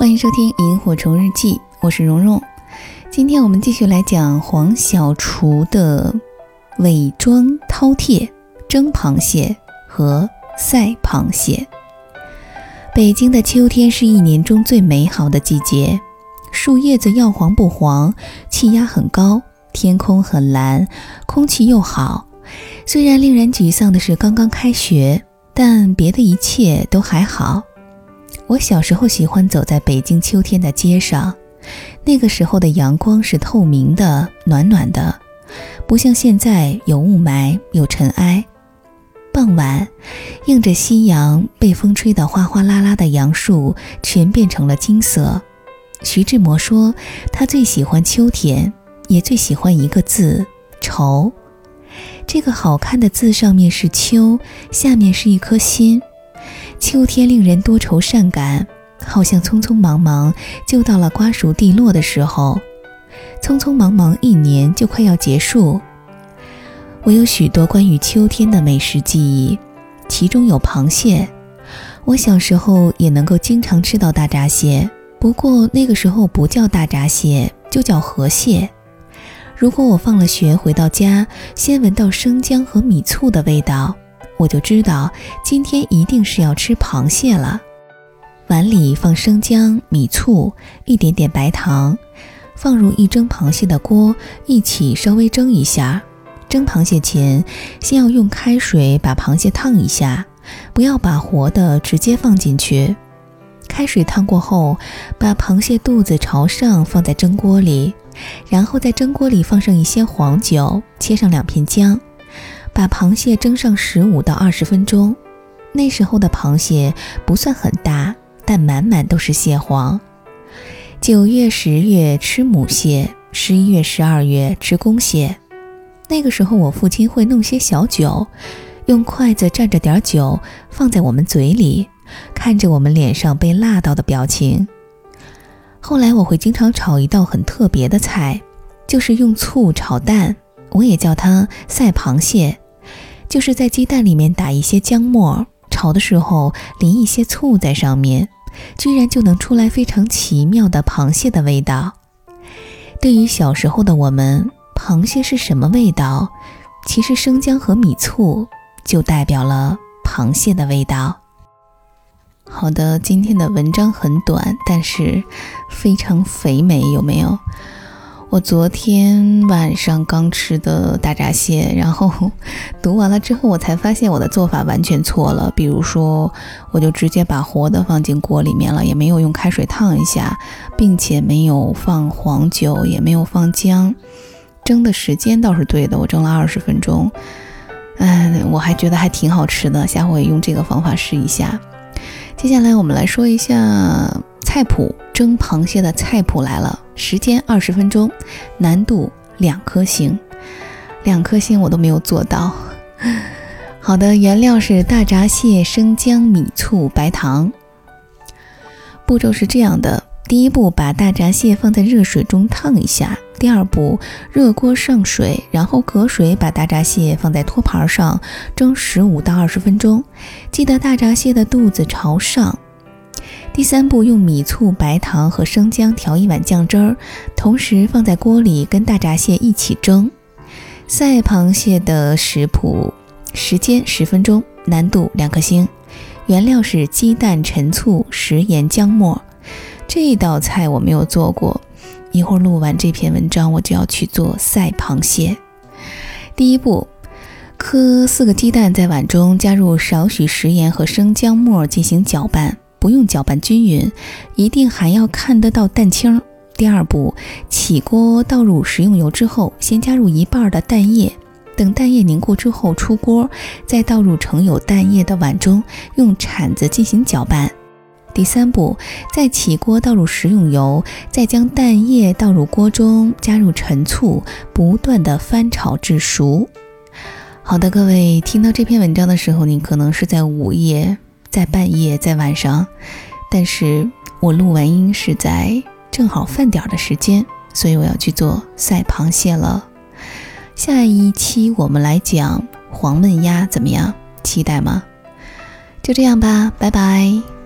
欢迎收听《萤火虫日记》，我是蓉蓉。今天我们继续来讲黄小厨的伪装饕餮、蒸螃蟹和赛螃蟹。北京的秋天是一年中最美好的季节，树叶子要黄不黄，气压很高，天空很蓝，空气又好。虽然令人沮丧的是刚刚开学，但别的一切都还好。我小时候喜欢走在北京秋天的街上，那个时候的阳光是透明的、暖暖的，不像现在有雾霾、有尘埃。傍晚，映着夕阳，被风吹得哗哗啦啦的杨树全变成了金色。徐志摩说，他最喜欢秋天，也最喜欢一个字——愁。这个好看的字上面是秋，下面是一颗心。秋天令人多愁善感，好像匆匆忙忙就到了瓜熟蒂落的时候，匆匆忙忙一年就快要结束。我有许多关于秋天的美食记忆，其中有螃蟹。我小时候也能够经常吃到大闸蟹，不过那个时候不叫大闸蟹，就叫河蟹。如果我放了学回到家，先闻到生姜和米醋的味道。我就知道今天一定是要吃螃蟹了。碗里放生姜、米醋，一点点白糖，放入一蒸螃蟹的锅，一起稍微蒸一下。蒸螃蟹前，先要用开水把螃蟹烫一下，不要把活的直接放进去。开水烫过后，把螃蟹肚子朝上放在蒸锅里，然后在蒸锅里放上一些黄酒，切上两片姜。把螃蟹蒸上十五到二十分钟，那时候的螃蟹不算很大，但满满都是蟹黄。九月、十月吃母蟹，十一月、十二月吃公蟹。那个时候，我父亲会弄些小酒，用筷子蘸着点酒放在我们嘴里，看着我们脸上被辣到的表情。后来我会经常炒一道很特别的菜，就是用醋炒蛋。我也叫它赛螃蟹，就是在鸡蛋里面打一些姜末，炒的时候淋一些醋在上面，居然就能出来非常奇妙的螃蟹的味道。对于小时候的我们，螃蟹是什么味道？其实生姜和米醋就代表了螃蟹的味道。好的，今天的文章很短，但是非常肥美，有没有？我昨天晚上刚吃的大闸蟹，然后读完了之后，我才发现我的做法完全错了。比如说，我就直接把活的放进锅里面了，也没有用开水烫一下，并且没有放黄酒，也没有放姜。蒸的时间倒是对的，我蒸了二十分钟。嗯，我还觉得还挺好吃的，下回用这个方法试一下。接下来我们来说一下菜谱，蒸螃蟹的菜谱来了。时间二十分钟，难度两颗星，两颗星我都没有做到。好的，原料是大闸蟹、生姜、米醋、白糖。步骤是这样的：第一步，把大闸蟹放在热水中烫一下；第二步，热锅上水，然后隔水把大闸蟹放在托盘上蒸十五到二十分钟，记得大闸蟹的肚子朝上。第三步，用米醋、白糖和生姜调一碗酱汁儿，同时放在锅里跟大闸蟹一起蒸。赛螃蟹的食谱，时间十分钟，难度两颗星。原料是鸡蛋、陈醋、食盐、姜末。这道菜我没有做过，一会儿录完这篇文章，我就要去做赛螃蟹。第一步，磕四个鸡蛋在碗中，加入少许食盐和生姜末进行搅拌。不用搅拌均匀，一定还要看得到蛋清。第二步，起锅倒入食用油之后，先加入一半的蛋液，等蛋液凝固之后出锅，再倒入盛有蛋液的碗中，用铲子进行搅拌。第三步，再起锅倒入食用油，再将蛋液倒入锅中，加入陈醋，不断的翻炒至熟。好的，各位听到这篇文章的时候，你可能是在午夜。在半夜，在晚上，但是我录完音是在正好饭点的时间，所以我要去做赛螃蟹了。下一期我们来讲黄焖鸭，怎么样？期待吗？就这样吧，拜拜。